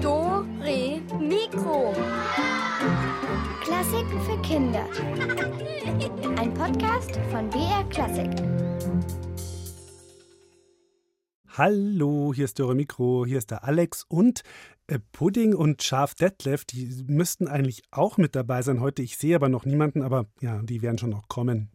Do, Re, Mikro. Klassiken für Kinder. Ein Podcast von BR Klassik. Hallo, hier ist Dörre Mikro, hier ist der Alex und äh, Pudding und Schaf Detlef, die müssten eigentlich auch mit dabei sein heute. Ich sehe aber noch niemanden, aber ja, die werden schon noch kommen.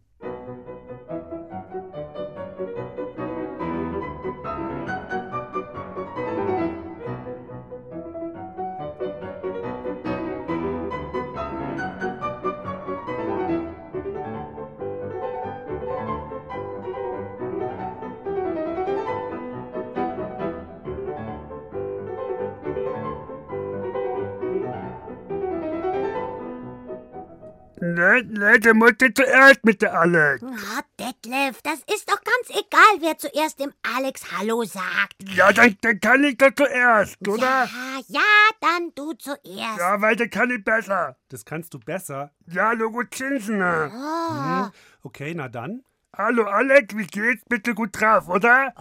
Der musste zuerst mit der Alex. Ah, Detlef, das ist doch ganz egal, wer zuerst dem Alex Hallo sagt. Ja, dann, dann kann ich doch zuerst, oder? Ja, ja, dann du zuerst. Ja, weil dann kann ich besser. Das kannst du besser. Ja, Logo Zinsen. ne? Oh, Hm, Okay, na dann. Hallo Alex, wie geht's? Bitte gut drauf, oder?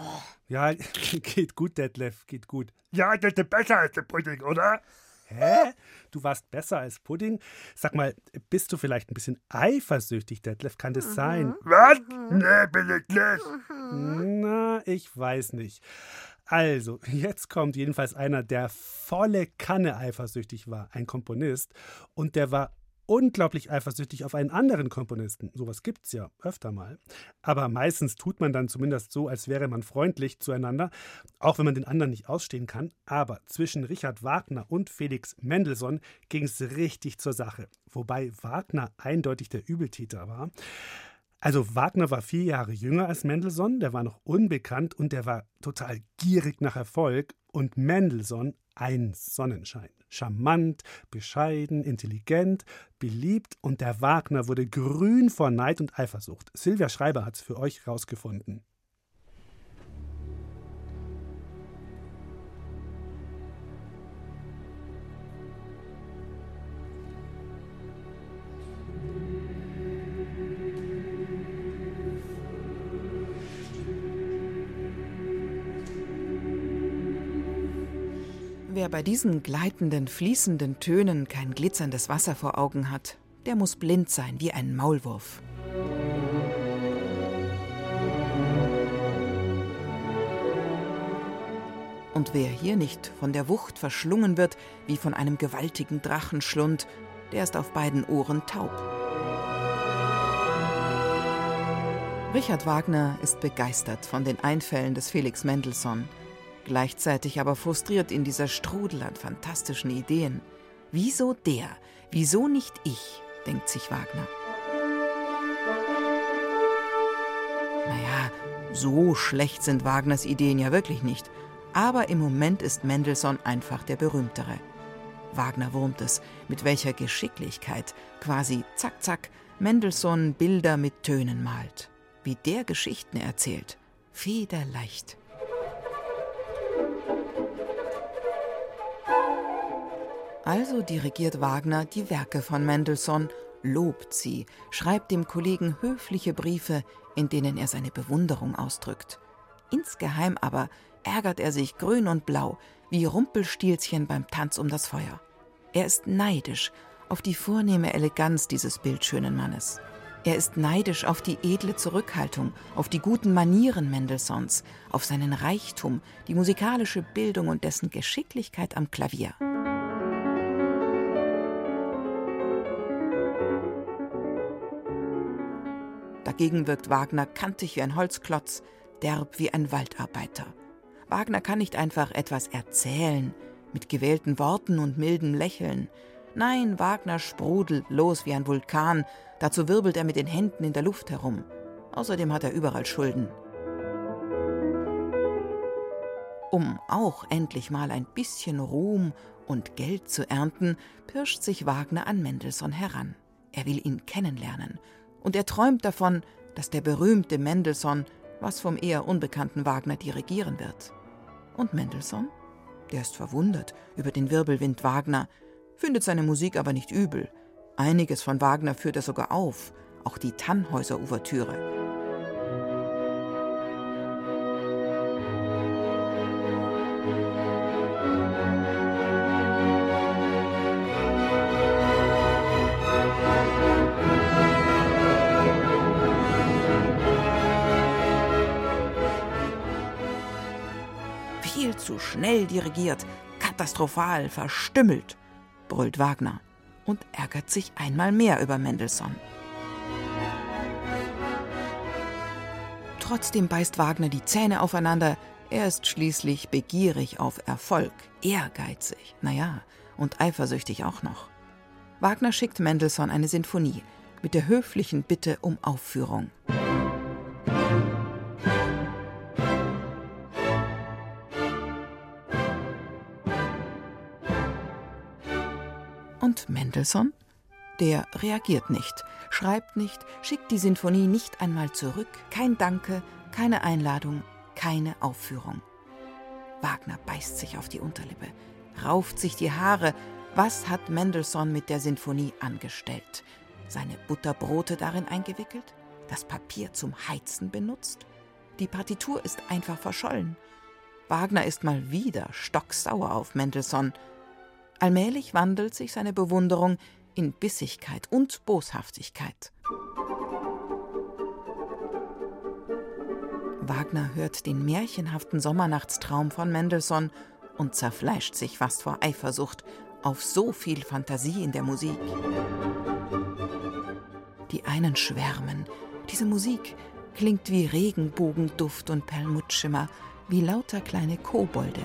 Ja, geht gut, Detlef, geht gut. Ja, das ist besser als der Pudding, oder? Hä? Du warst besser als Pudding? Sag mal, bist du vielleicht ein bisschen eifersüchtig, Detlef? Kann das sein? Was? Ne, bin ich nicht. Na, ich weiß nicht. Also, jetzt kommt jedenfalls einer, der volle Kanne eifersüchtig war, ein Komponist, und der war unglaublich eifersüchtig auf einen anderen Komponisten. Sowas gibt's ja öfter mal. Aber meistens tut man dann zumindest so, als wäre man freundlich zueinander, auch wenn man den anderen nicht ausstehen kann. Aber zwischen Richard Wagner und Felix Mendelssohn ging es richtig zur Sache. Wobei Wagner eindeutig der Übeltäter war. Also Wagner war vier Jahre jünger als Mendelssohn, der war noch unbekannt und der war total gierig nach Erfolg und Mendelssohn ein Sonnenschein. Charmant, bescheiden, intelligent, beliebt und der Wagner wurde grün vor Neid und Eifersucht. Silvia Schreiber hat's für euch rausgefunden. Bei diesen gleitenden, fließenden Tönen kein glitzerndes Wasser vor Augen hat, der muss blind sein wie ein Maulwurf. Und wer hier nicht von der Wucht verschlungen wird wie von einem gewaltigen Drachenschlund, der ist auf beiden Ohren taub. Richard Wagner ist begeistert von den Einfällen des Felix Mendelssohn, gleichzeitig aber frustriert in dieser Strudel an fantastischen Ideen. Wieso der? Wieso nicht ich? denkt sich Wagner. Naja, so schlecht sind Wagners Ideen ja wirklich nicht. Aber im Moment ist Mendelssohn einfach der berühmtere. Wagner wurmt es, mit welcher Geschicklichkeit, quasi zack zack, Mendelssohn Bilder mit Tönen malt. Wie der Geschichten erzählt. Federleicht. Also dirigiert Wagner die Werke von Mendelssohn, lobt sie, schreibt dem Kollegen höfliche Briefe, in denen er seine Bewunderung ausdrückt. Insgeheim aber ärgert er sich grün und blau, wie Rumpelstilzchen beim Tanz um das Feuer. Er ist neidisch auf die vornehme Eleganz dieses bildschönen Mannes. Er ist neidisch auf die edle Zurückhaltung, auf die guten Manieren Mendelssohns, auf seinen Reichtum, die musikalische Bildung und dessen Geschicklichkeit am Klavier. Dagegen wirkt Wagner kantig wie ein Holzklotz, derb wie ein Waldarbeiter. Wagner kann nicht einfach etwas erzählen, mit gewählten Worten und mildem Lächeln. Nein, Wagner sprudelt los wie ein Vulkan, dazu wirbelt er mit den Händen in der Luft herum. Außerdem hat er überall Schulden. Um auch endlich mal ein bisschen Ruhm und Geld zu ernten, pirscht sich Wagner an Mendelssohn heran. Er will ihn kennenlernen. Und er träumt davon, dass der berühmte Mendelssohn was vom eher unbekannten Wagner dirigieren wird. Und Mendelssohn? Der ist verwundert über den Wirbelwind Wagner, findet seine Musik aber nicht übel. Einiges von Wagner führt er sogar auf, auch die Tannhäuser-Ouvertüre. Zu schnell dirigiert, katastrophal, verstümmelt, brüllt Wagner und ärgert sich einmal mehr über Mendelssohn. Trotzdem beißt Wagner die Zähne aufeinander. Er ist schließlich begierig auf Erfolg, ehrgeizig, naja, und eifersüchtig auch noch. Wagner schickt Mendelssohn eine Sinfonie mit der höflichen Bitte um Aufführung. Mendelssohn? Der reagiert nicht, schreibt nicht, schickt die Sinfonie nicht einmal zurück, kein Danke, keine Einladung, keine Aufführung. Wagner beißt sich auf die Unterlippe, rauft sich die Haare. Was hat Mendelssohn mit der Sinfonie angestellt? Seine Butterbrote darin eingewickelt? Das Papier zum Heizen benutzt? Die Partitur ist einfach verschollen. Wagner ist mal wieder stocksauer auf Mendelssohn Allmählich wandelt sich seine Bewunderung in Bissigkeit und Boshaftigkeit. Wagner hört den märchenhaften Sommernachtstraum von Mendelssohn und zerfleischt sich fast vor Eifersucht auf so viel Fantasie in der Musik. Die einen schwärmen. Diese Musik klingt wie Regenbogenduft und Perlmuttschimmer, wie lauter kleine Kobolde.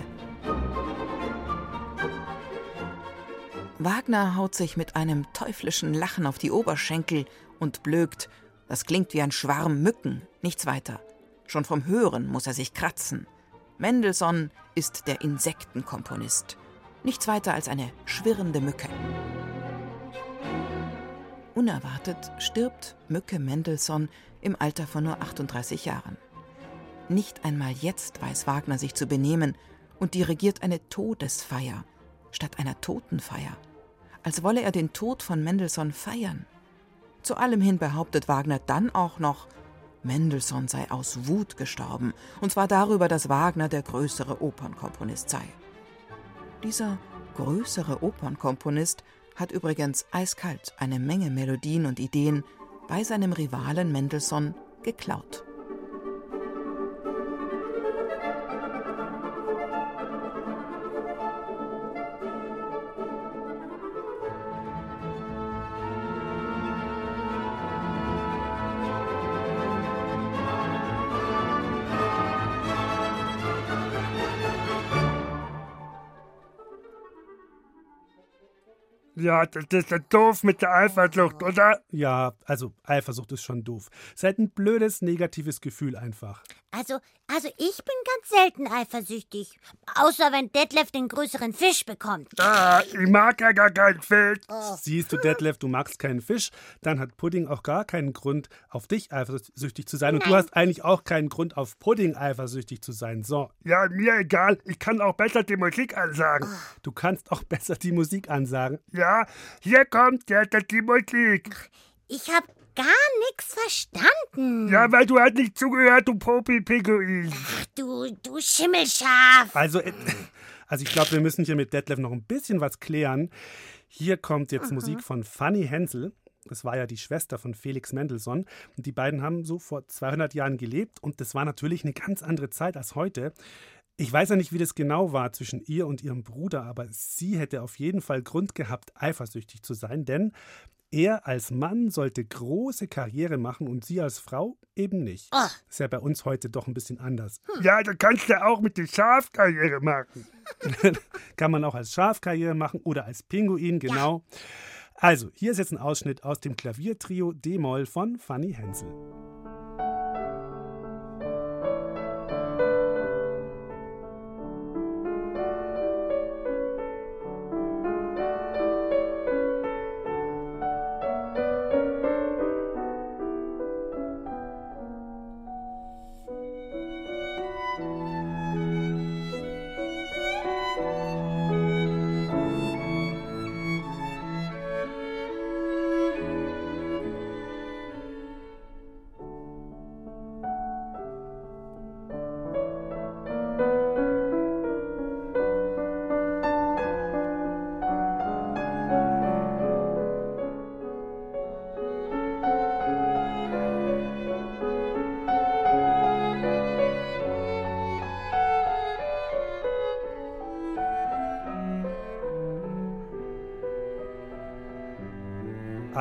Wagner haut sich mit einem teuflischen Lachen auf die Oberschenkel und blökt. Das klingt wie ein Schwarm Mücken, nichts weiter. Schon vom Hören muss er sich kratzen. Mendelssohn ist der Insektenkomponist. Nichts weiter als eine schwirrende Mücke. Unerwartet stirbt Mücke Mendelssohn im Alter von nur 38 Jahren. Nicht einmal jetzt weiß Wagner sich zu benehmen und dirigiert eine Todesfeier statt einer Totenfeier als wolle er den Tod von Mendelssohn feiern. Zu allem hin behauptet Wagner dann auch noch, Mendelssohn sei aus Wut gestorben, und zwar darüber, dass Wagner der größere Opernkomponist sei. Dieser größere Opernkomponist hat übrigens eiskalt eine Menge Melodien und Ideen bei seinem Rivalen Mendelssohn geklaut. Ja, das ist ja doof mit der Eifersucht, oder? Ja, also Eifersucht ist schon doof. Es ist halt ein blödes, negatives Gefühl einfach. Also, also ich bin ganz selten eifersüchtig. Außer wenn Detlef den größeren Fisch bekommt. Ah, ich mag ja gar keinen Fisch. Oh. Siehst du, Detlef, du magst keinen Fisch, dann hat Pudding auch gar keinen Grund, auf dich eifersüchtig zu sein. Und du hast eigentlich auch keinen Grund, auf Pudding eifersüchtig zu sein. So, Ja, mir egal. Ich kann auch besser die Musik ansagen. du kannst auch besser die Musik ansagen. Ja, hier kommt jetzt die Musik. Ich hab gar nichts verstanden. Ja, weil du hast nicht zugehört, du Popelpinguin. Ach, du, du Schimmelschaf. Also, äh, also ich glaube, wir müssen hier mit Detlef noch ein bisschen was klären. Hier kommt jetzt Musik von Fanny Hensel. Das war ja die Schwester von Felix Mendelssohn. Und die beiden haben so vor 200 Jahren gelebt. Und das war natürlich eine ganz andere Zeit als heute. Ich weiß ja nicht, wie das genau war zwischen ihr und ihrem Bruder, aber sie hätte auf jeden Fall Grund gehabt, eifersüchtig zu sein, denn er als Mann sollte große Karriere machen und sie als Frau eben nicht. Oh. Ist ja bei uns heute doch ein bisschen anders. Ja, du kannst ja auch mit der Schafkarriere machen. Kann man auch als Schafkarriere machen oder als Pinguin, genau. Also, hier ist jetzt ein Ausschnitt aus dem Klaviertrio D-Moll von Fanny Hensel.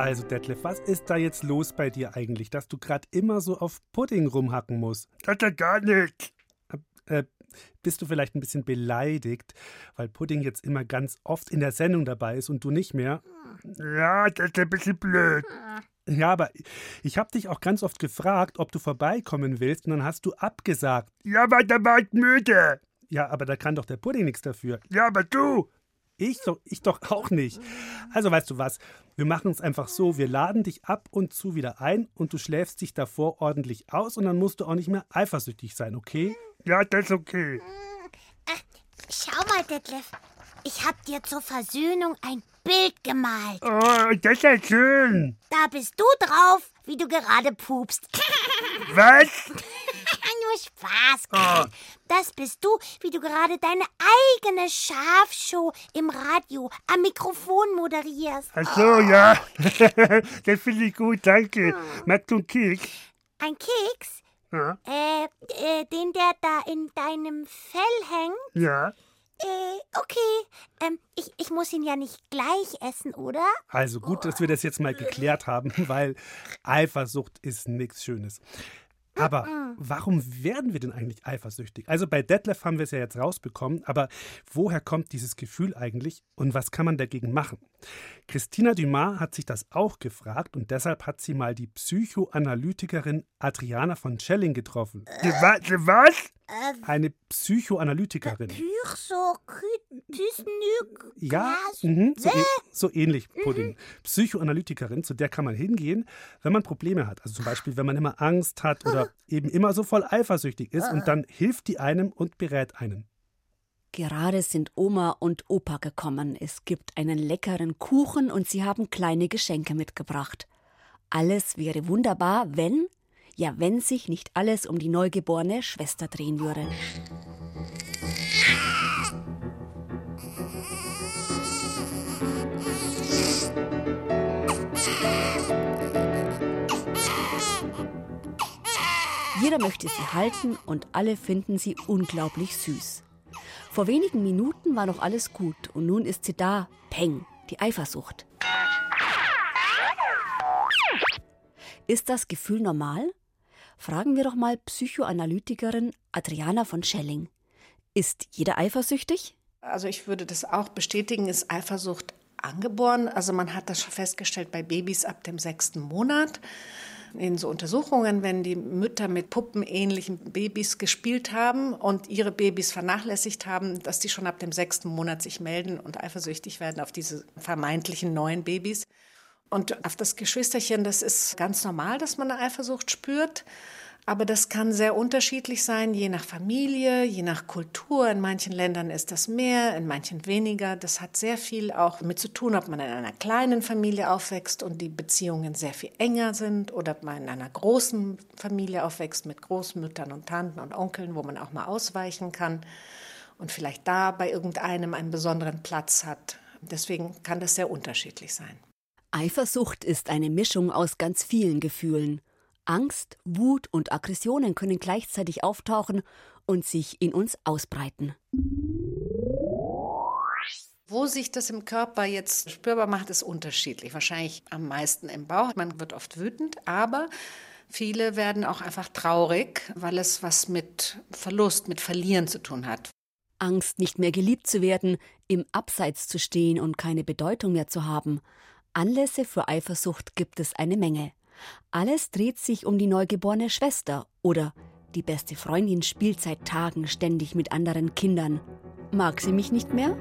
Also, Detlef, was ist da jetzt los bei dir eigentlich, dass du gerade immer so auf Pudding rumhacken musst? Das ist ja gar nicht. Äh, bist du vielleicht ein bisschen beleidigt, weil Pudding jetzt immer ganz oft in der Sendung dabei ist und du nicht mehr? Ja, das ist ein bisschen blöd. Ja, aber ich habe dich auch ganz oft gefragt, ob du vorbeikommen willst und dann hast du abgesagt. Ja, aber da war ich müde. Ja, aber da kann doch der Pudding nichts dafür. Ja, aber du. Ich doch, ich doch auch nicht. Also weißt du was, wir machen es einfach so, wir laden dich ab und zu wieder ein und du schläfst dich davor ordentlich aus und dann musst du auch nicht mehr eifersüchtig sein, okay? Ja, das ist okay. Schau mal, Detlef. Ich hab dir zur Versöhnung ein Bild gemalt. Oh, das ist ja schön. Da bist du drauf, wie du gerade pupst. Was? Nur Spaß. Das bist du, wie du gerade deine eigene Schafshow im Radio am Mikrofon moderierst. Ach so, ja. das finde ich gut, danke. Magst du einen Keks? Ein Keks? Ja. Äh, äh, den, der da in deinem Fell hängt? Ja. Äh, okay. Ähm, ich, ich muss ihn ja nicht gleich essen, oder? Also gut, dass wir das jetzt mal geklärt haben, weil Eifersucht ist nichts Schönes. Aber warum werden wir denn eigentlich eifersüchtig? Also bei Detlef haben wir es ja jetzt rausbekommen, aber woher kommt dieses Gefühl eigentlich und was kann man dagegen machen? Christina Dumas hat sich das auch gefragt und deshalb hat sie mal die Psychoanalytikerin Adriana von Schelling getroffen. Die Was? Was? Eine Psychoanalytikerin. Ja, mhm, so, ä- so ähnlich, Pudding. Psychoanalytikerin, zu der kann man hingehen, wenn man Probleme hat. Also zum Beispiel, wenn man immer Angst hat oder eben immer so voll eifersüchtig ist und dann hilft die einem und berät einen. Gerade sind Oma und Opa gekommen. Es gibt einen leckeren Kuchen und sie haben kleine Geschenke mitgebracht. Alles wäre wunderbar, wenn, ja, wenn sich nicht alles um die neugeborene Schwester drehen würde. Jeder möchte sie halten und alle finden sie unglaublich süß. Vor wenigen Minuten war noch alles gut und nun ist sie da, Peng, die Eifersucht. Ist das Gefühl normal? Fragen wir doch mal Psychoanalytikerin Adriana von Schelling. Ist jeder eifersüchtig? Also ich würde das auch bestätigen, ist Eifersucht angeboren. Also man hat das schon festgestellt bei Babys ab dem sechsten Monat. In so Untersuchungen, wenn die Mütter mit puppenähnlichen Babys gespielt haben und ihre Babys vernachlässigt haben, dass die schon ab dem sechsten Monat sich melden und eifersüchtig werden auf diese vermeintlichen neuen Babys. Und auf das Geschwisterchen, das ist ganz normal, dass man eine Eifersucht spürt. Aber das kann sehr unterschiedlich sein, je nach Familie, je nach Kultur. In manchen Ländern ist das mehr, in manchen weniger. Das hat sehr viel auch damit zu tun, ob man in einer kleinen Familie aufwächst und die Beziehungen sehr viel enger sind oder ob man in einer großen Familie aufwächst mit Großmüttern und Tanten und Onkeln, wo man auch mal ausweichen kann und vielleicht da bei irgendeinem einen besonderen Platz hat. Deswegen kann das sehr unterschiedlich sein. Eifersucht ist eine Mischung aus ganz vielen Gefühlen. Angst, Wut und Aggressionen können gleichzeitig auftauchen und sich in uns ausbreiten. Wo sich das im Körper jetzt spürbar macht, ist unterschiedlich. Wahrscheinlich am meisten im Bauch. Man wird oft wütend, aber viele werden auch einfach traurig, weil es was mit Verlust, mit Verlieren zu tun hat. Angst, nicht mehr geliebt zu werden, im Abseits zu stehen und keine Bedeutung mehr zu haben. Anlässe für Eifersucht gibt es eine Menge. Alles dreht sich um die neugeborene Schwester oder die beste Freundin spielt seit Tagen ständig mit anderen Kindern. Mag sie mich nicht mehr?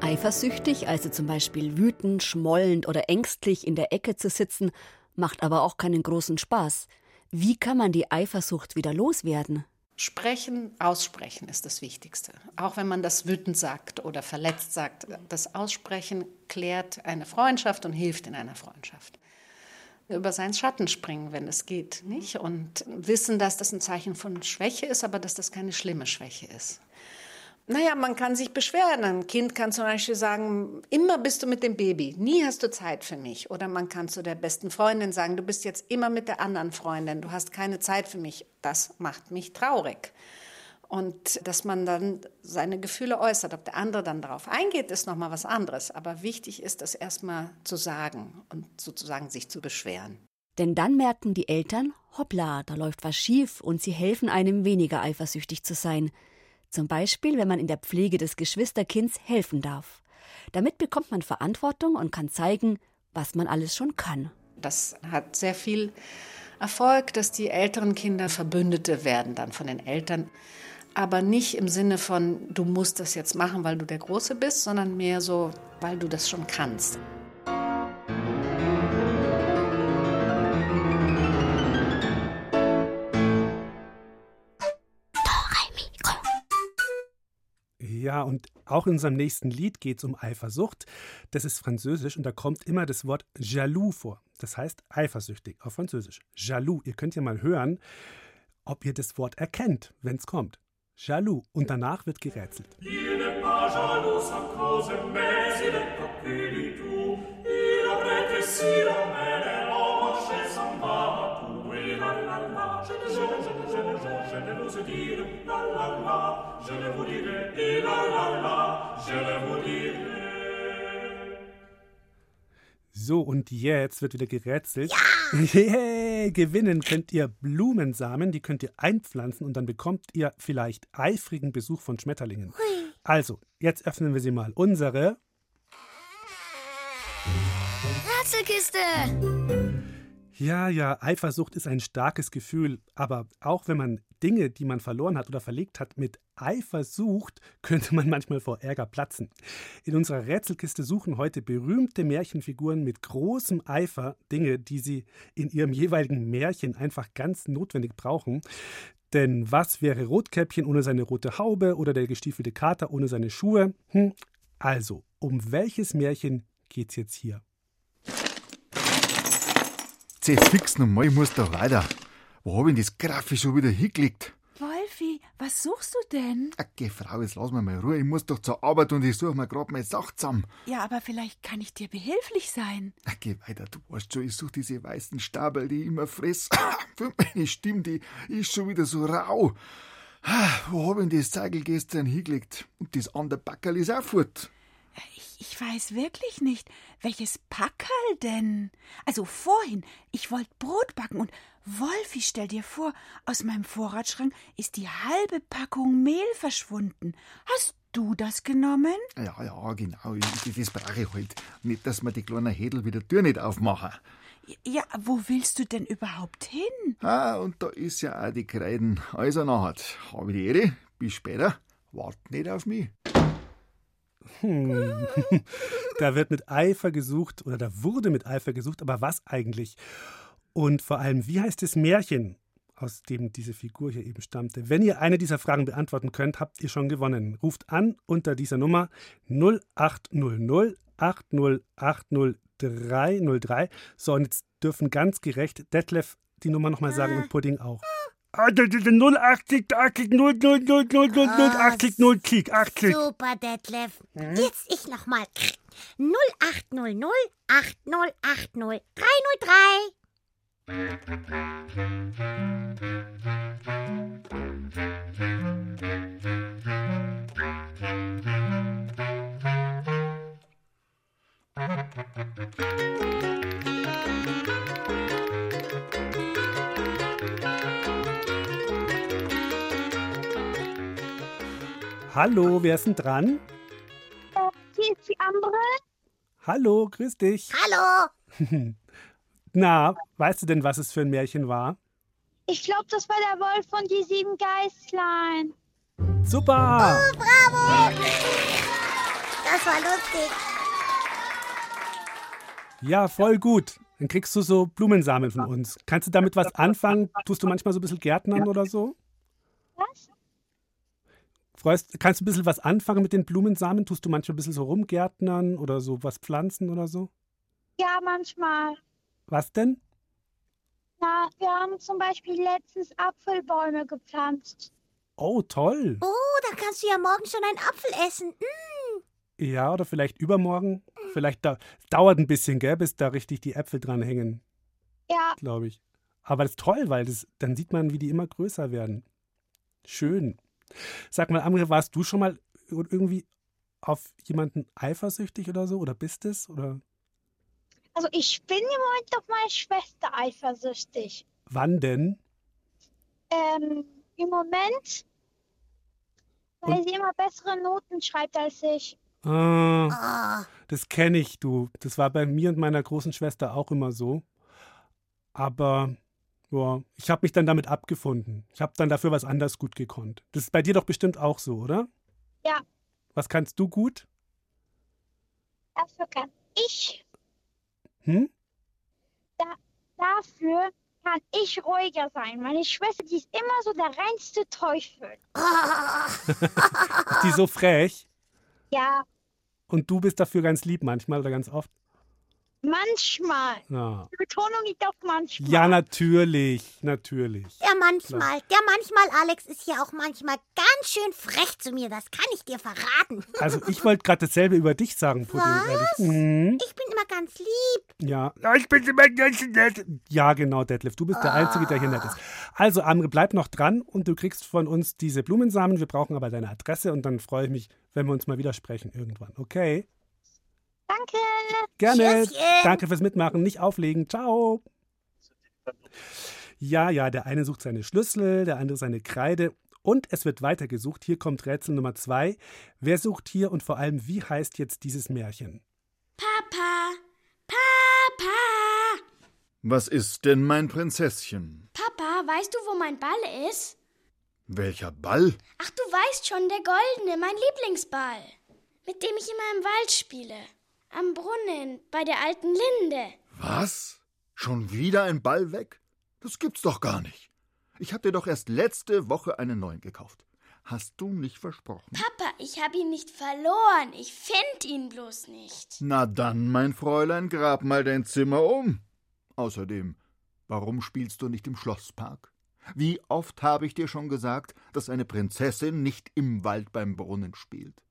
Eifersüchtig, also zum Beispiel wütend, schmollend oder ängstlich in der Ecke zu sitzen, macht aber auch keinen großen Spaß. Wie kann man die Eifersucht wieder loswerden? Sprechen, aussprechen ist das Wichtigste. Auch wenn man das wütend sagt oder verletzt sagt, das Aussprechen klärt eine Freundschaft und hilft in einer Freundschaft. Über seinen Schatten springen, wenn es geht, nicht? Und wissen, dass das ein Zeichen von Schwäche ist, aber dass das keine schlimme Schwäche ist. Naja, man kann sich beschweren. Ein Kind kann zum Beispiel sagen, immer bist du mit dem Baby, nie hast du Zeit für mich. Oder man kann zu der besten Freundin sagen, du bist jetzt immer mit der anderen Freundin, du hast keine Zeit für mich. Das macht mich traurig. Und dass man dann seine Gefühle äußert. Ob der andere dann darauf eingeht, ist nochmal was anderes. Aber wichtig ist, das erstmal zu sagen und sozusagen sich zu beschweren. Denn dann merken die Eltern, hoppla, da läuft was schief und sie helfen einem weniger eifersüchtig zu sein. Zum Beispiel, wenn man in der Pflege des Geschwisterkinds helfen darf. Damit bekommt man Verantwortung und kann zeigen, was man alles schon kann. Das hat sehr viel Erfolg, dass die älteren Kinder Verbündete werden dann von den Eltern aber nicht im Sinne von, du musst das jetzt machen, weil du der Große bist, sondern mehr so, weil du das schon kannst. Ja, und auch in unserem nächsten Lied geht es um Eifersucht. Das ist französisch und da kommt immer das Wort jaloux vor. Das heißt eifersüchtig auf Französisch. Jaloux. Ihr könnt ja mal hören, ob ihr das Wort erkennt, wenn es kommt. Jaloux. Und danach wird gerätselt. So, und jetzt wird wieder gerätselt. Ja! Yeah, gewinnen könnt ihr Blumensamen, die könnt ihr einpflanzen und dann bekommt ihr vielleicht eifrigen Besuch von Schmetterlingen. Hui. Also, jetzt öffnen wir sie mal. Unsere Rätselkiste! Ja, ja, Eifersucht ist ein starkes Gefühl, aber auch wenn man Dinge, die man verloren hat oder verlegt hat, mit Eifer sucht, könnte man manchmal vor Ärger platzen. In unserer Rätselkiste suchen heute berühmte Märchenfiguren mit großem Eifer Dinge, die sie in ihrem jeweiligen Märchen einfach ganz notwendig brauchen. Denn was wäre Rotkäppchen ohne seine rote Haube oder der gestiefelte Kater ohne seine Schuhe? Hm. Also, um welches Märchen geht's jetzt hier? Jetzt fix nochmal, ich muss da weiter. Wo hab ich denn das Graffi schon wieder hingelegt? Wolfi, was suchst du denn? Okay, Frau, jetzt lass mir mal Ruhe. Ich muss doch zur Arbeit und ich suche mir grad meine Sache zusammen. Ja, aber vielleicht kann ich dir behilflich sein. Geh weiter, du weißt schon, ich suche diese weißen Stabel, die ich immer friss. Für meine Stimme, die ist schon wieder so rau. Wo hab ich denn das Zeigel gestern hingelegt? Und das andere Backerl ist auch fort. Ich, ich weiß wirklich nicht. Welches Packerl denn? Also vorhin, ich wollte Brot backen und Wolfi, stell dir vor, aus meinem Vorratsschrank ist die halbe Packung Mehl verschwunden. Hast du das genommen? Ja, ja, genau. Das, das brauche ich halt. Nicht, dass mir die kleinen Hädel wieder die Tür nicht aufmachen. Ja, wo willst du denn überhaupt hin? Ah, und da ist ja auch die Kreiden. Also nachher, habe ich die Ehre. Bis später. Wart nicht auf mich. Hm. da wird mit Eifer gesucht oder da wurde mit Eifer gesucht, aber was eigentlich? Und vor allem, wie heißt das Märchen, aus dem diese Figur hier eben stammte? Wenn ihr eine dieser Fragen beantworten könnt, habt ihr schon gewonnen. Ruft an unter dieser Nummer 0800 8080303. So, und jetzt dürfen ganz gerecht Detlef die Nummer nochmal sagen und Pudding auch. 080, 80, 0, 0, 0, 0, 0, 0, 80, 0, Klick, 80. Super, Detlef. Hm? Jetzt ich nochmal. 0800 8080 303. Hallo, wer ist denn dran? Äh, hier ist die andere. Hallo, grüß dich. Hallo. Na, weißt du denn, was es für ein Märchen war? Ich glaube, das war der Wolf von die sieben Geistlein. Super! Oh, bravo! Das war lustig. Ja, voll gut. Dann kriegst du so Blumensamen von uns. Kannst du damit was anfangen? Tust du manchmal so ein bisschen Gärtnern oder so? Was? Freust, kannst du ein bisschen was anfangen mit den Blumensamen? Tust du manchmal ein bisschen so rumgärtnern oder so was pflanzen oder so? Ja, manchmal. Was denn? Na, wir haben zum Beispiel letztens Apfelbäume gepflanzt. Oh, toll. Oh, da kannst du ja morgen schon einen Apfel essen. Mm. Ja, oder vielleicht übermorgen. Vielleicht da, dauert ein bisschen, gell, bis da richtig die Äpfel dran hängen. Ja. Glaube ich. Aber das ist toll, weil das, dann sieht man, wie die immer größer werden. Schön. Sag mal, Amre, warst du schon mal irgendwie auf jemanden eifersüchtig oder so? Oder bist es? Oder Also ich bin im Moment auf meine Schwester eifersüchtig. wann denn? Ähm, im Moment, weil Und- sie immer bessere Noten schreibt als ich. Ah, Ah, das kenne ich, du. Das war bei mir und meiner großen Schwester auch immer so. Aber ja, ich habe mich dann damit abgefunden. Ich habe dann dafür was anders gut gekonnt. Das ist bei dir doch bestimmt auch so, oder? Ja. Was kannst du gut? Dafür kann ich, Hm? dafür kann ich ruhiger sein. Meine Schwester, die ist immer so der reinste Teufel. Ist die so frech? Ja, Und du bist dafür ganz lieb manchmal oder ganz oft? Manchmal. Ja, Die Betonung liegt auf manchmal. ja natürlich, natürlich. der manchmal, der manchmal, Alex, ist ja auch manchmal ganz schön frech zu mir. Das kann ich dir verraten. Also ich wollte gerade dasselbe über dich sagen, Pudding. Ehrlich. Mhm. Ich bin immer ganz lieb. Ja, Ja, ich bin immer ganz nett. Ja, genau, Detlef. Du bist der Einzige, der hier nett ist. Also, Amre, bleib noch dran und du kriegst von uns diese Blumensamen. Wir brauchen aber deine Adresse und dann freue ich mich, wenn wir uns mal wieder sprechen irgendwann. Okay? Danke. Gerne. Tschüsschen. Danke fürs Mitmachen. Nicht auflegen. Ciao. Ja, ja, der eine sucht seine Schlüssel, der andere seine Kreide. Und es wird weitergesucht. Hier kommt Rätsel Nummer zwei. Wer sucht hier und vor allem, wie heißt jetzt dieses Märchen? Papa, Papa, Was ist denn mein Prinzesschen? Papa, weißt du, wo mein Ball ist? Welcher Ball? Ach, du weißt schon, der goldene, mein Lieblingsball, mit dem ich immer im Wald spiele. Am Brunnen, bei der alten Linde. Was? Schon wieder ein Ball weg? Das gibt's doch gar nicht. Ich hab dir doch erst letzte Woche einen neuen gekauft. Hast du nicht versprochen? Papa, ich habe ihn nicht verloren. Ich find ihn bloß nicht. Na dann, mein Fräulein, grab mal dein Zimmer um. Außerdem, warum spielst du nicht im Schlosspark? Wie oft habe ich dir schon gesagt, dass eine Prinzessin nicht im Wald beim Brunnen spielt?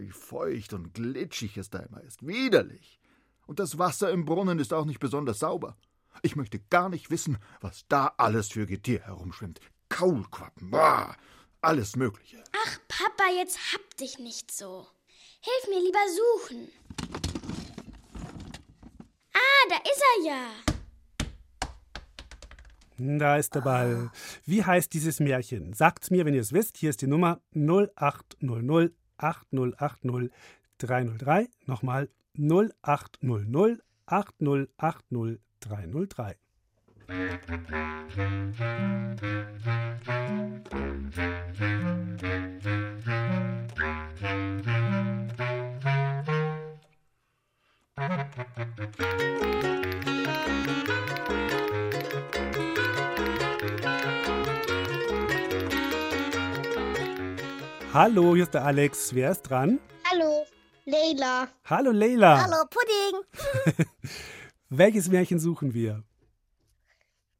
Wie feucht und glitschig es da immer ist. Widerlich. Und das Wasser im Brunnen ist auch nicht besonders sauber. Ich möchte gar nicht wissen, was da alles für Getier herumschwimmt. Kaulquappen, bah, alles Mögliche. Ach, Papa, jetzt hab dich nicht so. Hilf mir lieber suchen. Ah, da ist er ja. Da ist der Ball. Wie heißt dieses Märchen? Sagt's mir, wenn ihr es wisst. Hier ist die Nummer 0800 8080 303. Nochmal 0800 8080 303. Hallo, hier ist der Alex. Wer ist dran? Hallo, Leila. Hallo Leila. Hallo, Pudding. Welches Märchen suchen wir?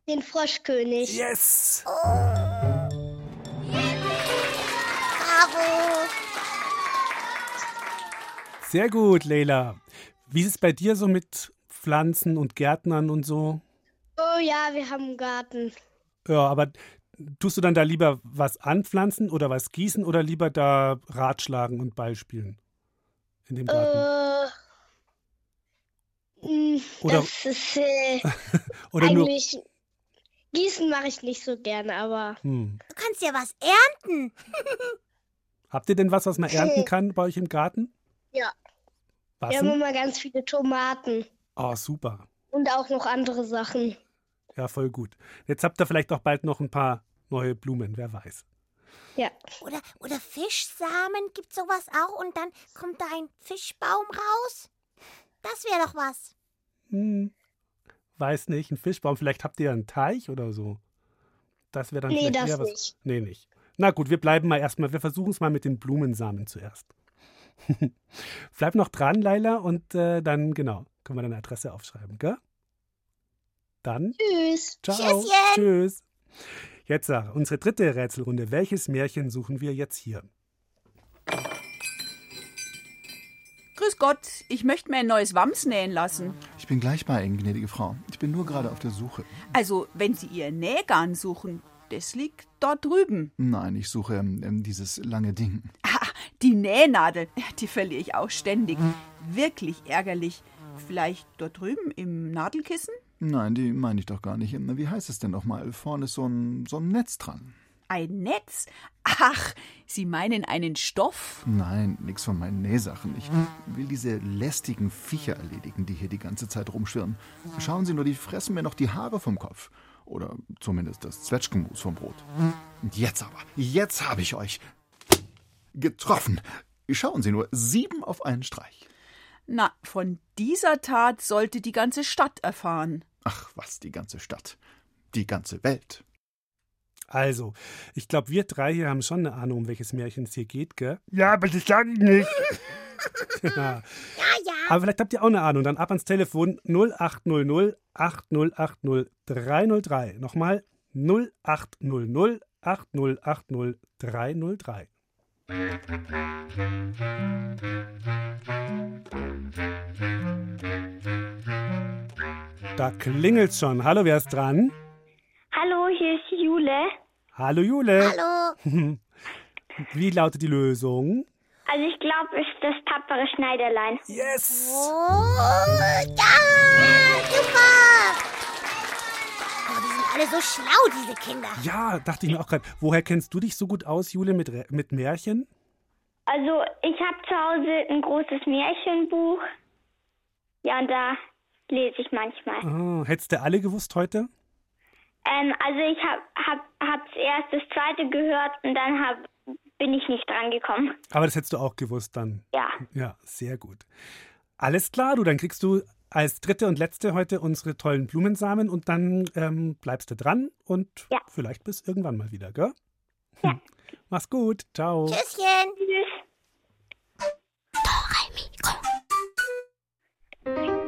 Den Froschkönig. Yes! Bravo. Sehr gut, Leila. Wie ist es bei dir so mit Pflanzen und Gärtnern und so? Oh ja, wir haben einen Garten. Ja, aber tust du dann da lieber was anpflanzen oder was gießen oder lieber da Ratschlagen und Ball spielen? In dem Garten? Äh, mh, Oder- das ist äh, oder nur. eigentlich. Gießen mache ich nicht so gerne, aber Hm. Du kannst ja was ernten. Habt ihr denn was, was man ernten kann bei euch im Garten? ja. Was? Wir haben immer ganz viele Tomaten Oh, super. und auch noch andere Sachen. Ja, voll gut. Jetzt habt ihr vielleicht auch bald noch ein paar neue Blumen, wer weiß. Ja. Oder, oder Fischsamen, gibt sowas auch und dann kommt da ein Fischbaum raus? Das wäre doch was. Hm. Weiß nicht, ein Fischbaum, vielleicht habt ihr einen Teich oder so. Das wäre dann Nee, vielleicht das eher was. nicht. Nee, nicht. Na gut, wir bleiben mal erstmal, wir versuchen es mal mit den Blumensamen zuerst. Bleib noch dran, Laila, und äh, dann, genau, können wir deine Adresse aufschreiben, gell? Dann, Tschüss. ciao. Tschüsschen. Tschüss. Jetzt, Sarah, unsere dritte Rätselrunde. Welches Märchen suchen wir jetzt hier? Grüß Gott, ich möchte mir ein neues Wams nähen lassen. Ich bin gleich bei Ihnen, gnädige Frau. Ich bin nur gerade auf der Suche. Also, wenn Sie Ihr Nähgarn suchen, Das liegt dort drüben. Nein, ich suche ähm, dieses lange Ding. Ah, die Nähnadel. Die verliere ich auch ständig. Wirklich ärgerlich. Vielleicht dort drüben im Nadelkissen? Nein, die meine ich doch gar nicht. Wie heißt es denn nochmal? Vorne ist so ein, so ein Netz dran. Ein Netz? Ach, Sie meinen einen Stoff? Nein, nix von meinen Nähsachen. Ich will diese lästigen Viecher erledigen, die hier die ganze Zeit rumschwirren. Schauen Sie nur, die fressen mir noch die Haare vom Kopf. Oder zumindest das Zwetschgenmus vom Brot. Und jetzt aber, jetzt habe ich euch getroffen. Schauen Sie nur, sieben auf einen Streich. Na, von dieser Tat sollte die ganze Stadt erfahren. Ach, was, die ganze Stadt. Die ganze Welt. Also, ich glaube, wir drei hier haben schon eine Ahnung, um welches Märchen es hier geht, gell? Ja, aber das sage ich nicht. ja. ja, Aber vielleicht habt ihr auch eine Ahnung. Dann ab ans Telefon 0800 8080 303. Nochmal 0800 8080 303. Da klingelt's schon. Hallo, wer ist dran? Hallo, hier ist Jule. Hallo, Jule. Hallo. Wie lautet die Lösung? Also ich glaube, es ist das tapfere Schneiderlein. Yes! Oh, ja, super. Oh, alle so schlau, diese Kinder. Ja, dachte ich mir auch gerade. Woher kennst du dich so gut aus, Jule, mit, Re- mit Märchen? Also ich habe zu Hause ein großes Märchenbuch. Ja, und da lese ich manchmal. Ah, hättest du alle gewusst heute? Ähm, also ich habe hab, hab zuerst das zweite gehört und dann hab, bin ich nicht dran gekommen. Aber das hättest du auch gewusst dann. Ja. Ja, sehr gut. Alles klar, du, dann kriegst du als dritte und letzte heute unsere tollen Blumensamen und dann ähm, bleibst du dran und Ja. vielleicht bis irgendwann mal wieder, gell? Ja. Mach's gut. Ciao. Tschüsschen. Tschüss.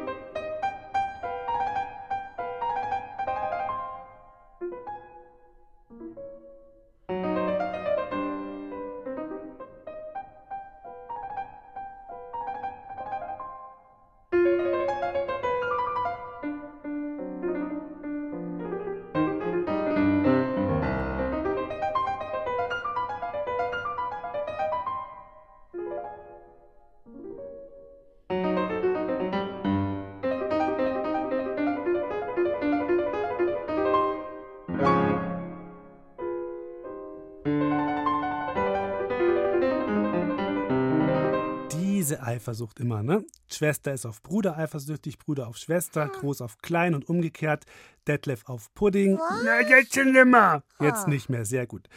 Diese Eifersucht immer, ne? Schwester ist auf Bruder eifersüchtig, Bruder auf Schwester, Groß auf Klein und umgekehrt, Detlef auf Pudding. Na, jetzt schon immer. Jetzt nicht mehr, sehr gut.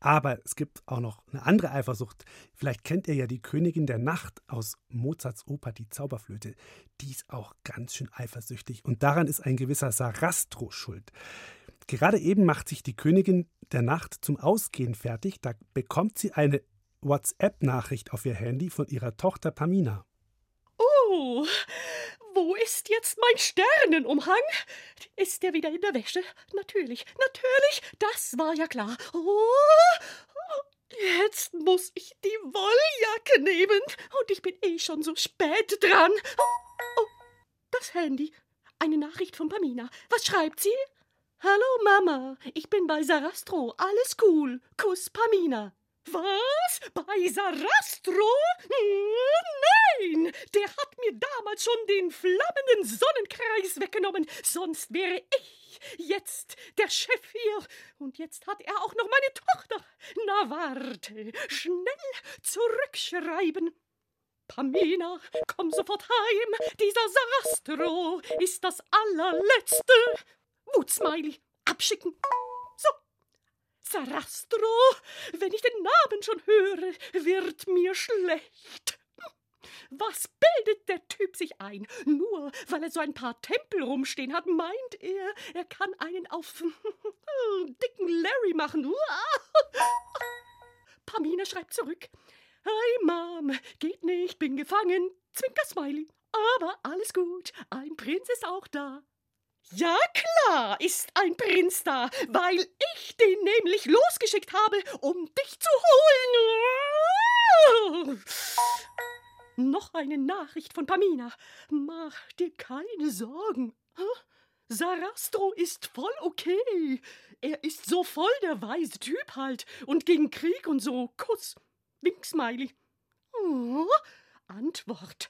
Aber es gibt auch noch eine andere Eifersucht. Vielleicht kennt ihr ja die Königin der Nacht aus Mozarts Oper Die Zauberflöte. Die ist auch ganz schön eifersüchtig und daran ist ein gewisser Sarastro schuld. Gerade eben macht sich die Königin der Nacht zum Ausgehen fertig. Da bekommt sie eine WhatsApp-Nachricht auf ihr Handy von ihrer Tochter Pamina. Oh, wo ist jetzt mein Sternenumhang? Ist der wieder in der Wäsche? Natürlich, natürlich, das war ja klar. Oh, jetzt muss ich die Wolljacke nehmen und ich bin eh schon so spät dran. Oh, das Handy. Eine Nachricht von Pamina. Was schreibt sie? Hallo Mama, ich bin bei Sarastro. Alles cool. Kuss Pamina. Was? Bei Sarastro? Nein! Der hat mir damals schon den flammenden Sonnenkreis weggenommen. Sonst wäre ich jetzt der Chef hier. Und jetzt hat er auch noch meine Tochter. Na warte, schnell zurückschreiben. Pamina, komm sofort heim. Dieser Sarastro ist das allerletzte. Wutsmiley, abschicken. So. Sarastro, wenn ich den Namen schon höre, wird mir schlecht. Was bildet der Typ sich ein? Nur weil er so ein paar Tempel rumstehen hat, meint er, er kann einen auf dicken Larry machen. Pamina schreibt zurück. Hi Mom, geht nicht, bin gefangen. Zwinker Smiley. Aber alles gut, ein Prinz ist auch da. Ja, klar ist ein Prinz da, weil ich den nämlich losgeschickt habe, um dich zu holen. Noch eine Nachricht von Pamina. Mach dir keine Sorgen. Sarastro ist voll okay. Er ist so voll der weise Typ halt. Und gegen Krieg und so. Kuss. Wink, Smiley. Oh, Antwort.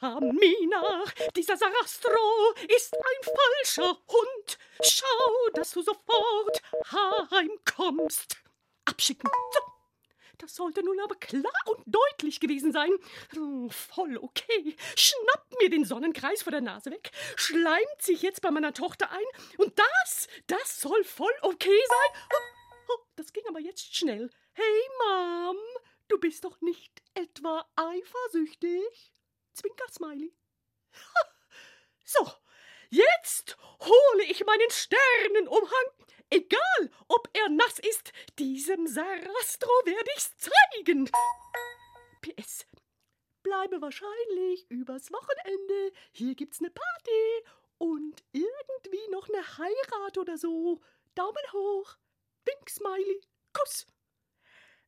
Pamina, dieser Sarastro ist ein falscher Hund. Schau, dass du sofort heimkommst. Abschicken. Das sollte nun aber klar und deutlich gewesen sein. Hm, voll okay. Schnappt mir den Sonnenkreis vor der Nase weg, schleimt sich jetzt bei meiner Tochter ein und das, das soll voll okay sein. Oh, oh, das ging aber jetzt schnell. Hey, Mom, du bist doch nicht etwa eifersüchtig? Zwinker Smiley. So, jetzt hole ich meinen Sternenumhang Egal, ob er nass ist, diesem Sarastro werde ich's zeigen. PS. Bleibe wahrscheinlich übers Wochenende. Hier gibt's ne Party und irgendwie noch ne Heirat oder so. Daumen hoch. Wink, Smiley. Kuss.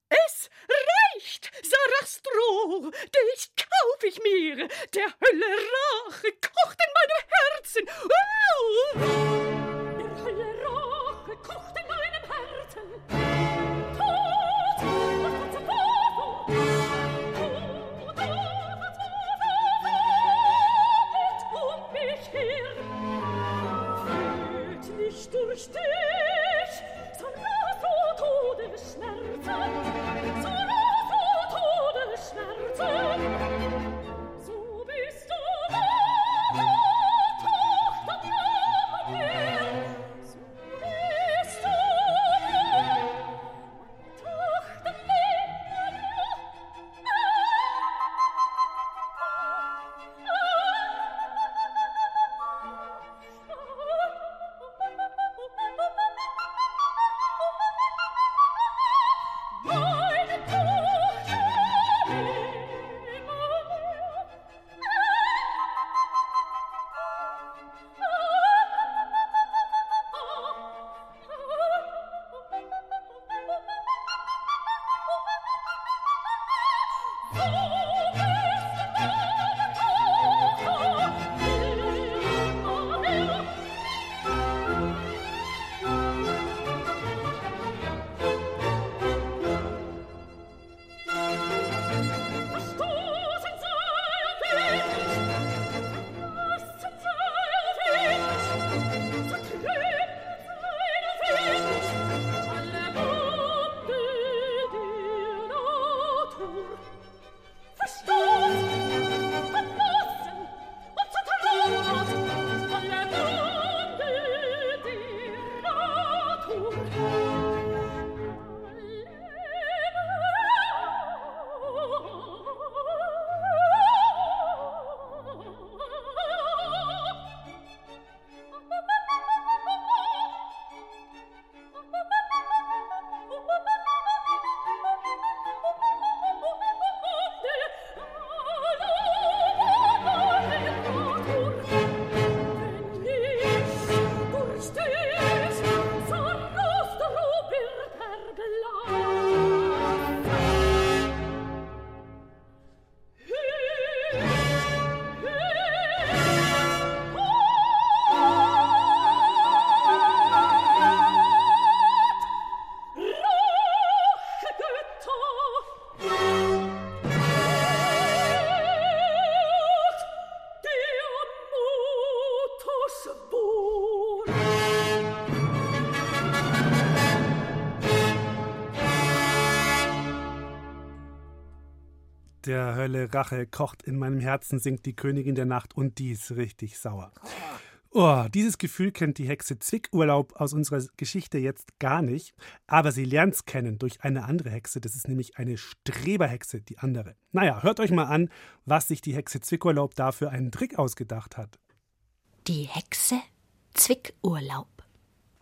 Es reicht, Sarastro, dich kauf ich mir. Der Hölle Rache kocht in meinem Herzen. Uh! Hölle Rache kocht in meinem Herzen, singt die Königin der Nacht und die ist richtig sauer. Oh, dieses Gefühl kennt die Hexe Zwickurlaub aus unserer Geschichte jetzt gar nicht, aber sie lernt es kennen durch eine andere Hexe. Das ist nämlich eine Streberhexe, die andere. Naja, hört euch mal an, was sich die Hexe Zwickurlaub da für einen Trick ausgedacht hat. Die Hexe Zwickurlaub.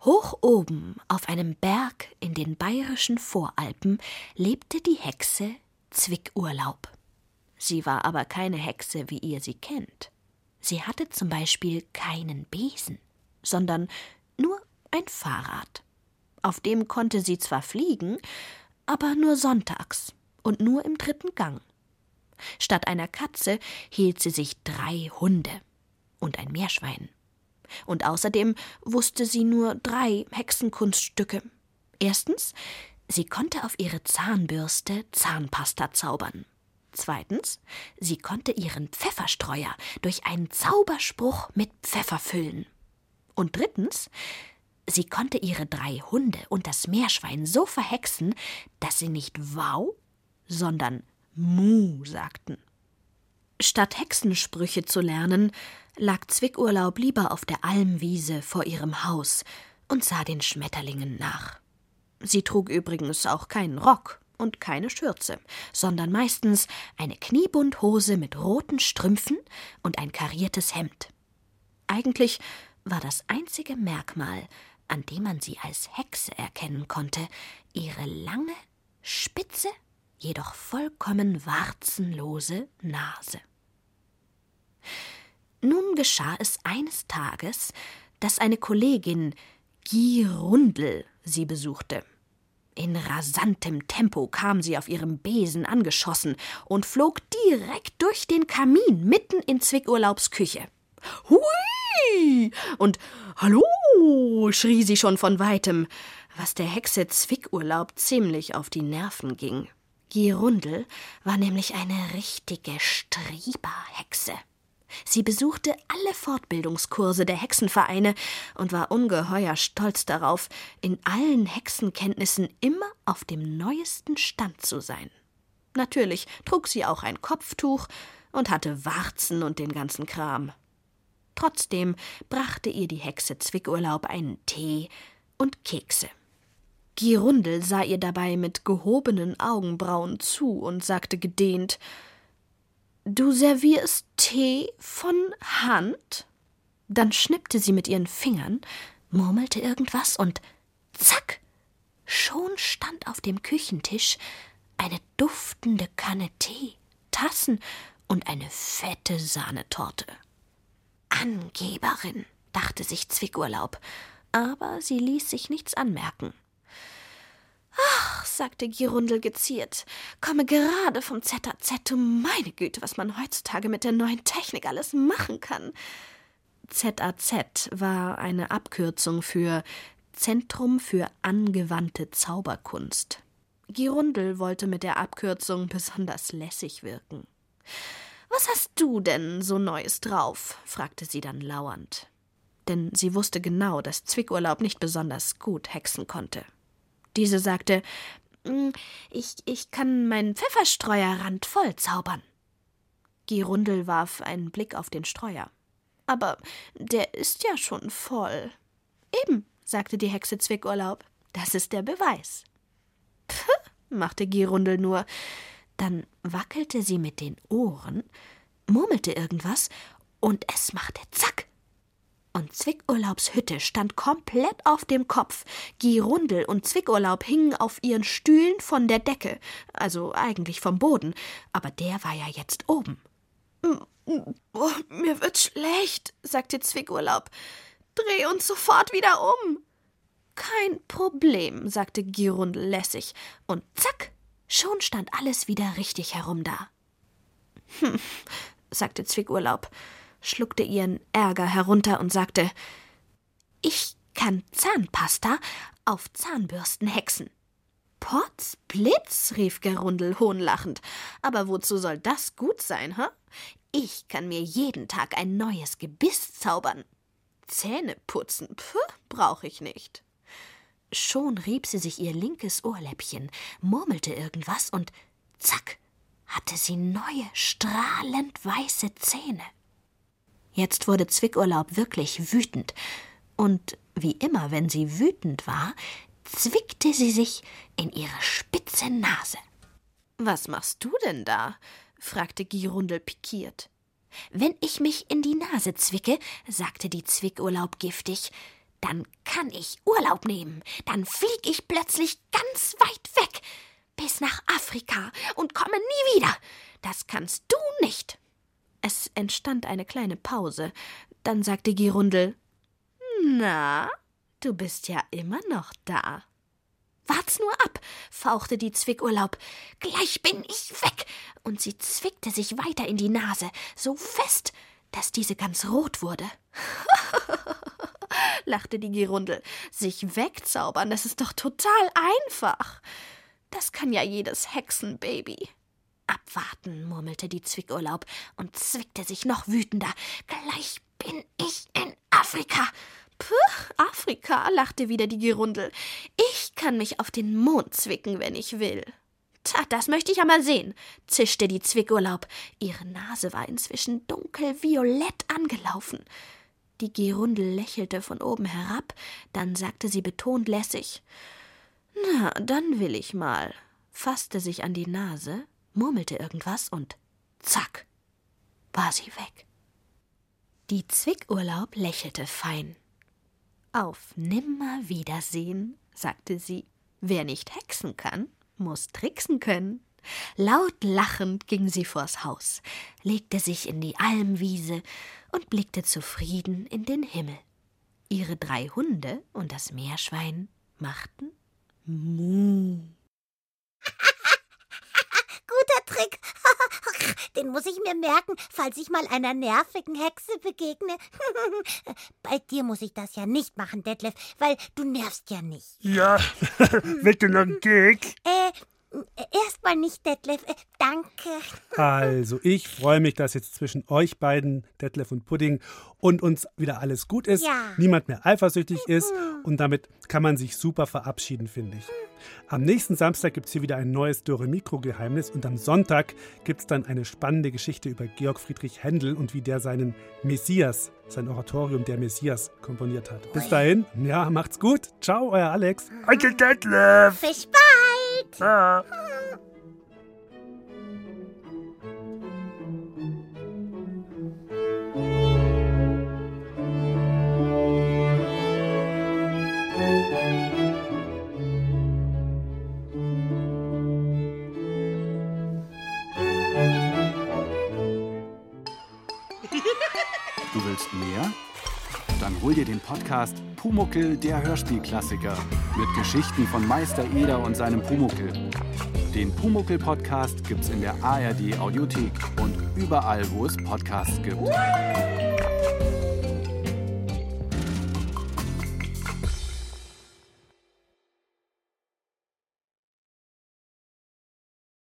Hoch oben auf einem Berg in den bayerischen Voralpen lebte die Hexe Zwickurlaub. Sie war aber keine Hexe, wie ihr sie kennt. Sie hatte zum Beispiel keinen Besen, sondern nur ein Fahrrad. Auf dem konnte sie zwar fliegen, aber nur sonntags und nur im dritten Gang. Statt einer Katze hielt sie sich drei Hunde und ein Meerschwein. Und außerdem wusste sie nur drei Hexenkunststücke. Erstens, sie konnte auf ihre Zahnbürste Zahnpasta zaubern. Zweitens, sie konnte ihren Pfefferstreuer durch einen Zauberspruch mit Pfeffer füllen. Und drittens, sie konnte ihre drei Hunde und das Meerschwein so verhexen, dass sie nicht Wow, sondern Mu sagten. Statt Hexensprüche zu lernen, lag Zwickurlaub lieber auf der Almwiese vor ihrem Haus und sah den Schmetterlingen nach. Sie trug übrigens auch keinen Rock und keine Schürze, sondern meistens eine Kniebundhose mit roten Strümpfen und ein kariertes Hemd. Eigentlich war das einzige Merkmal, an dem man sie als Hexe erkennen konnte, ihre lange, spitze, jedoch vollkommen warzenlose Nase. Nun geschah es eines Tages, dass eine Kollegin Girundel sie besuchte. In rasantem Tempo kam sie auf ihrem Besen angeschossen und flog direkt durch den Kamin mitten in Zwickurlaubs Küche. Hui! Und Hallo! schrie sie schon von weitem, was der Hexe Zwickurlaub ziemlich auf die Nerven ging. Girundel war nämlich eine richtige Strieberhexe. Sie besuchte alle Fortbildungskurse der Hexenvereine und war ungeheuer stolz darauf, in allen Hexenkenntnissen immer auf dem neuesten Stand zu sein. Natürlich trug sie auch ein Kopftuch und hatte Warzen und den ganzen Kram. Trotzdem brachte ihr die Hexe Zwickurlaub einen Tee und Kekse. Girundel sah ihr dabei mit gehobenen Augenbrauen zu und sagte gedehnt Du servierst Tee von Hand? Dann schnippte sie mit ihren Fingern, murmelte irgendwas und zack! Schon stand auf dem Küchentisch eine duftende Kanne Tee, Tassen und eine fette Sahnetorte. Angeberin, dachte sich Zwickurlaub, aber sie ließ sich nichts anmerken. Sagte Girundel geziert, komme gerade vom ZAZ. Du meine Güte, was man heutzutage mit der neuen Technik alles machen kann. ZAZ war eine Abkürzung für Zentrum für angewandte Zauberkunst. Girundel wollte mit der Abkürzung besonders lässig wirken. Was hast du denn so Neues drauf? fragte sie dann lauernd. Denn sie wusste genau, dass Zwickurlaub nicht besonders gut hexen konnte. Diese sagte, ich, ich kann meinen Pfefferstreuerrand voll zaubern. Girundel warf einen Blick auf den Streuer. Aber der ist ja schon voll. Eben, sagte die Hexe Zwickurlaub. Das ist der Beweis. Pff, machte Girundel nur. Dann wackelte sie mit den Ohren, murmelte irgendwas, und es machte zack und Zwickurlaubs Hütte stand komplett auf dem Kopf. Girundel und Zwickurlaub hingen auf ihren Stühlen von der Decke, also eigentlich vom Boden, aber der war ja jetzt oben. Oh, mir wird schlecht, sagte Zwickurlaub. Dreh uns sofort wieder um. Kein Problem, sagte Girundel lässig, und zack, schon stand alles wieder richtig herum da. Hm, sagte Zwickurlaub schluckte ihren Ärger herunter und sagte Ich kann Zahnpasta auf Zahnbürsten hexen. Potz, Blitz, rief Gerundel hohnlachend. Aber wozu soll das gut sein, hä? Ich kann mir jeden Tag ein neues Gebiss zaubern. Zähne putzen, puh, brauch ich nicht. Schon rieb sie sich ihr linkes Ohrläppchen, murmelte irgendwas und zack, hatte sie neue, strahlend weiße Zähne. Jetzt wurde Zwickurlaub wirklich wütend, und wie immer, wenn sie wütend war, zwickte sie sich in ihre spitze Nase. Was machst du denn da? fragte Girundel pikiert. Wenn ich mich in die Nase zwicke, sagte die Zwickurlaub giftig, dann kann ich Urlaub nehmen, dann flieg ich plötzlich ganz weit weg, bis nach Afrika und komme nie wieder. Das kannst du nicht. Es entstand eine kleine Pause. Dann sagte Girundel Na, du bist ja immer noch da. Wart's nur ab, fauchte die Zwickurlaub. Gleich bin ich weg. Und sie zwickte sich weiter in die Nase, so fest, dass diese ganz rot wurde. lachte die Girundel. Sich wegzaubern, das ist doch total einfach. Das kann ja jedes Hexenbaby. Abwarten, murmelte die Zwickurlaub und zwickte sich noch wütender. Gleich bin ich in Afrika. Puh, Afrika, lachte wieder die Girundel. Ich kann mich auf den Mond zwicken, wenn ich will. Tja, das möchte ich ja mal sehen, zischte die Zwickurlaub. Ihre Nase war inzwischen dunkelviolett angelaufen. Die Girundel lächelte von oben herab, dann sagte sie betont lässig Na, dann will ich mal, fasste sich an die Nase, murmelte irgendwas und zack, war sie weg. Die Zwickurlaub lächelte fein. Auf Nimmerwiedersehen, sagte sie. Wer nicht hexen kann, muss tricksen können. Laut lachend ging sie vors Haus, legte sich in die Almwiese und blickte zufrieden in den Himmel. Ihre drei Hunde und das Meerschwein machten Muh. Guter Trick. Den muss ich mir merken, falls ich mal einer nervigen Hexe begegne. Bei dir muss ich das ja nicht machen, Detlef, weil du nervst ja nicht. Ja, noch einen Gig? Äh, Erstmal nicht, Detlef. Äh, danke. Also, ich freue mich, dass jetzt zwischen euch beiden, Detlef und Pudding, und uns wieder alles gut ist. Ja. Niemand mehr eifersüchtig ist. Und damit kann man sich super verabschieden, finde ich. Am nächsten Samstag gibt es hier wieder ein neues Dore-Mikro-Geheimnis und am Sonntag gibt es dann eine spannende Geschichte über Georg Friedrich Händel und wie der seinen Messias, sein Oratorium der Messias komponiert hat. Bis dahin, ja, macht's gut. Ciao, euer Alex. Onkel Detlef. Bis bald. Ah. Du willst mehr? Dann hol dir den Podcast Pumuckel, der Hörspielklassiker. Mit Geschichten von Meister Eder und seinem Pumuckel. Den Pumuckel-Podcast gibt's in der ARD-Audiothek und überall, wo es Podcasts gibt.